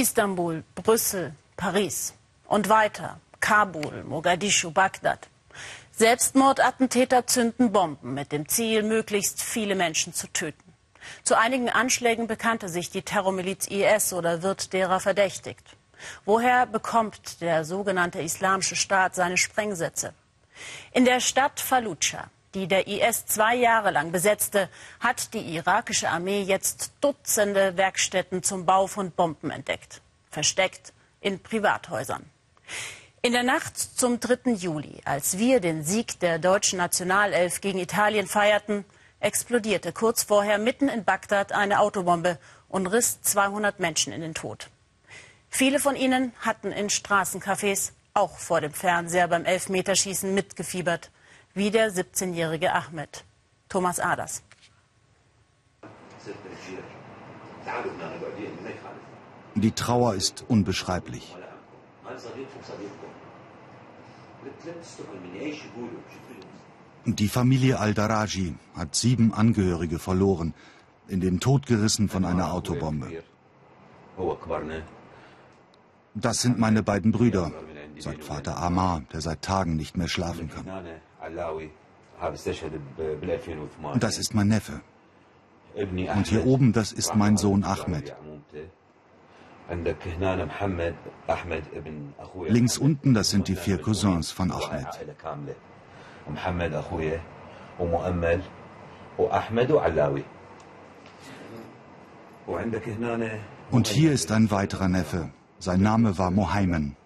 Istanbul, Brüssel, Paris und weiter Kabul, Mogadischu, Bagdad. Selbstmordattentäter zünden Bomben mit dem Ziel, möglichst viele Menschen zu töten. Zu einigen Anschlägen bekannte sich die Terrormiliz IS oder wird derer verdächtigt. Woher bekommt der sogenannte Islamische Staat seine Sprengsätze? In der Stadt Fallujah, die der IS zwei Jahre lang besetzte, hat die irakische Armee jetzt Dutzende Werkstätten zum Bau von Bomben entdeckt, versteckt in Privathäusern. In der Nacht zum 3. Juli, als wir den Sieg der deutschen Nationalelf gegen Italien feierten, explodierte kurz vorher mitten in Bagdad eine Autobombe und riss 200 Menschen in den Tod. Viele von ihnen hatten in Straßencafés auch vor dem Fernseher beim Elfmeterschießen mitgefiebert, wie der 17-jährige Ahmed. Thomas Aders. Die Trauer ist unbeschreiblich. Die Familie Al-Daraji hat sieben Angehörige verloren, in den Tod gerissen von einer Autobombe. Das sind meine beiden Brüder, sagt Vater Amar, der seit Tagen nicht mehr schlafen kann. Und das ist mein Neffe. Und hier oben, das ist mein Sohn Ahmed. Links unten, das sind die vier Cousins von Ahmed. Und hier ist ein weiterer Neffe. Sein Name war Mohaimen.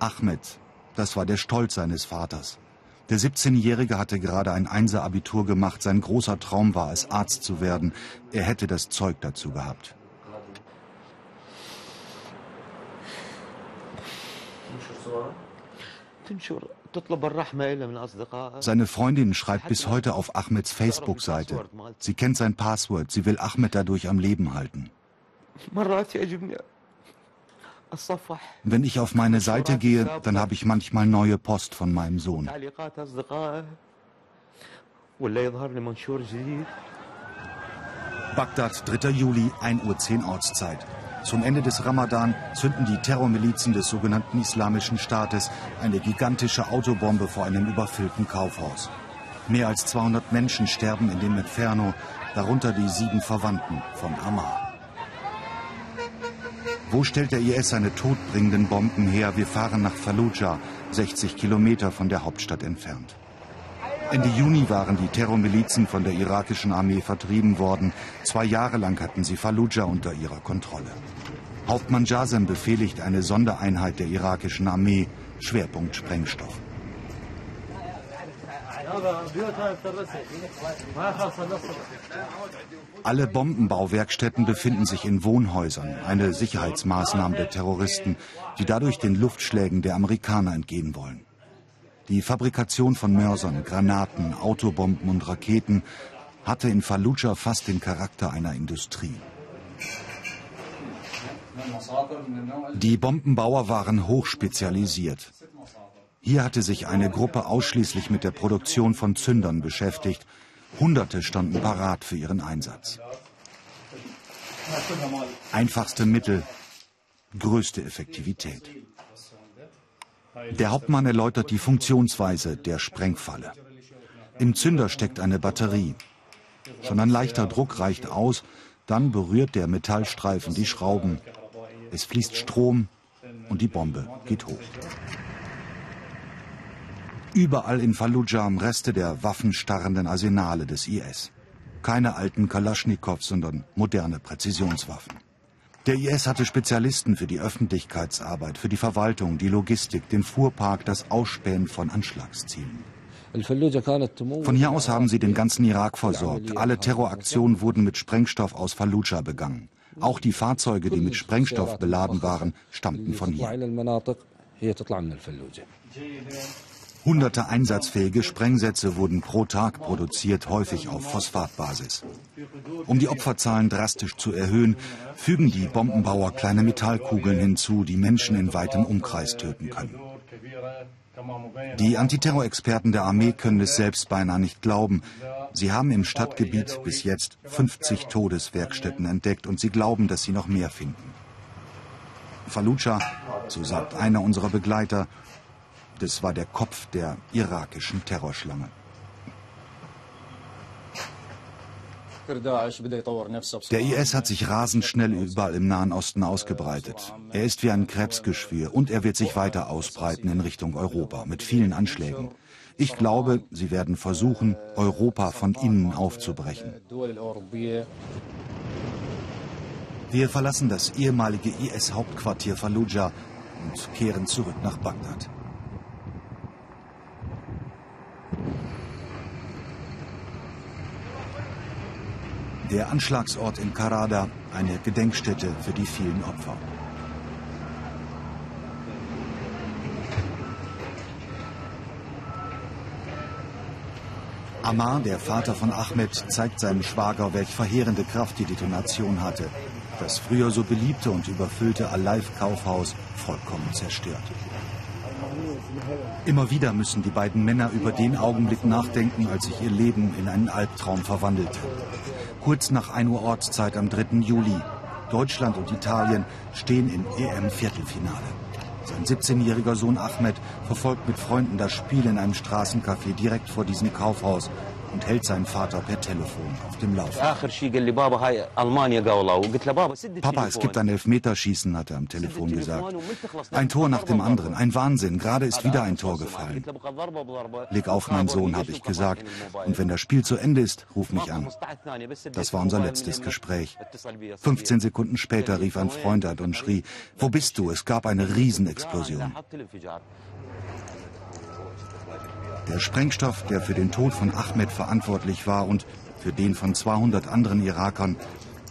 Ahmed, das war der Stolz seines Vaters. Der 17-Jährige hatte gerade ein Einser-Abitur gemacht. Sein großer Traum war es, Arzt zu werden. Er hätte das Zeug dazu gehabt. Seine Freundin schreibt bis heute auf Ahmeds Facebook-Seite. Sie kennt sein Passwort. Sie will Ahmed dadurch am Leben halten. Wenn ich auf meine Seite gehe, dann habe ich manchmal neue Post von meinem Sohn. Bagdad, 3. Juli, 1.10 Uhr Ortszeit. Zum Ende des Ramadan zünden die Terrormilizen des sogenannten Islamischen Staates eine gigantische Autobombe vor einem überfüllten Kaufhaus. Mehr als 200 Menschen sterben in dem Inferno, darunter die sieben Verwandten von Ammar. Wo stellt der IS seine todbringenden Bomben her? Wir fahren nach Fallujah, 60 Kilometer von der Hauptstadt entfernt. Ende Juni waren die Terrormilizen von der irakischen Armee vertrieben worden. Zwei Jahre lang hatten sie Fallujah unter ihrer Kontrolle. Hauptmann Jasem befehligt eine Sondereinheit der irakischen Armee, Schwerpunkt Sprengstoff. Alle Bombenbauwerkstätten befinden sich in Wohnhäusern, eine Sicherheitsmaßnahme der Terroristen, die dadurch den Luftschlägen der Amerikaner entgehen wollen. Die Fabrikation von Mörsern, Granaten, Autobomben und Raketen hatte in Fallujah fast den Charakter einer Industrie. Die Bombenbauer waren hochspezialisiert. Hier hatte sich eine Gruppe ausschließlich mit der Produktion von Zündern beschäftigt. Hunderte standen parat für ihren Einsatz. Einfachste Mittel, größte Effektivität. Der Hauptmann erläutert die Funktionsweise der Sprengfalle. Im Zünder steckt eine Batterie. Schon ein leichter Druck reicht aus, dann berührt der Metallstreifen die Schrauben. Es fließt Strom und die Bombe geht hoch. Überall in Fallujah Reste der waffenstarrenden Arsenale des IS. Keine alten Kalaschnikows, sondern moderne Präzisionswaffen. Der IS hatte Spezialisten für die Öffentlichkeitsarbeit, für die Verwaltung, die Logistik, den Fuhrpark, das Ausspähen von Anschlagszielen. Von hier aus haben sie den ganzen Irak versorgt. Alle Terroraktionen wurden mit Sprengstoff aus Fallujah begangen. Auch die Fahrzeuge, die mit Sprengstoff beladen waren, stammten von hier. Hunderte einsatzfähige Sprengsätze wurden pro Tag produziert, häufig auf Phosphatbasis. Um die Opferzahlen drastisch zu erhöhen, fügen die Bombenbauer kleine Metallkugeln hinzu, die Menschen in weitem Umkreis töten können. Die Antiterrorexperten der Armee können es selbst beinahe nicht glauben. Sie haben im Stadtgebiet bis jetzt 50 Todeswerkstätten entdeckt und sie glauben, dass sie noch mehr finden. Fallujah, so sagt einer unserer Begleiter, das war der Kopf der irakischen Terrorschlange. Der IS hat sich rasend schnell überall im Nahen Osten ausgebreitet. Er ist wie ein Krebsgeschwür und er wird sich weiter ausbreiten in Richtung Europa mit vielen Anschlägen. Ich glaube, sie werden versuchen, Europa von innen aufzubrechen. Wir verlassen das ehemalige IS-Hauptquartier Fallujah und kehren zurück nach Bagdad. Der Anschlagsort in Karada, eine Gedenkstätte für die vielen Opfer. Amar, der Vater von Ahmed, zeigt seinem Schwager, welch verheerende Kraft die Detonation hatte. Das früher so beliebte und überfüllte Alive-Kaufhaus vollkommen zerstört. Immer wieder müssen die beiden Männer über den Augenblick nachdenken, als sich ihr Leben in einen Albtraum verwandelte. Kurz nach 1 Uhr Ortszeit am 3. Juli. Deutschland und Italien stehen im EM-Viertelfinale. Sein 17-jähriger Sohn Ahmed verfolgt mit Freunden das Spiel in einem Straßencafé direkt vor diesem Kaufhaus und hält seinen Vater per Telefon auf dem Laufenden. Papa, es gibt ein Elfmeterschießen, hat er am Telefon gesagt. Ein Tor nach dem anderen, ein Wahnsinn. Gerade ist wieder ein Tor gefallen. Leg auf, mein Sohn, habe ich gesagt. Und wenn das Spiel zu Ende ist, ruf mich an. Das war unser letztes Gespräch. 15 Sekunden später rief ein Freund an und schrie, wo bist du? Es gab eine Riesenexplosion. Der Sprengstoff, der für den Tod von Ahmed verantwortlich war und für den von 200 anderen Irakern,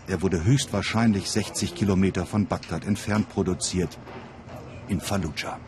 er wurde höchstwahrscheinlich 60 Kilometer von Bagdad entfernt produziert, in Fallujah.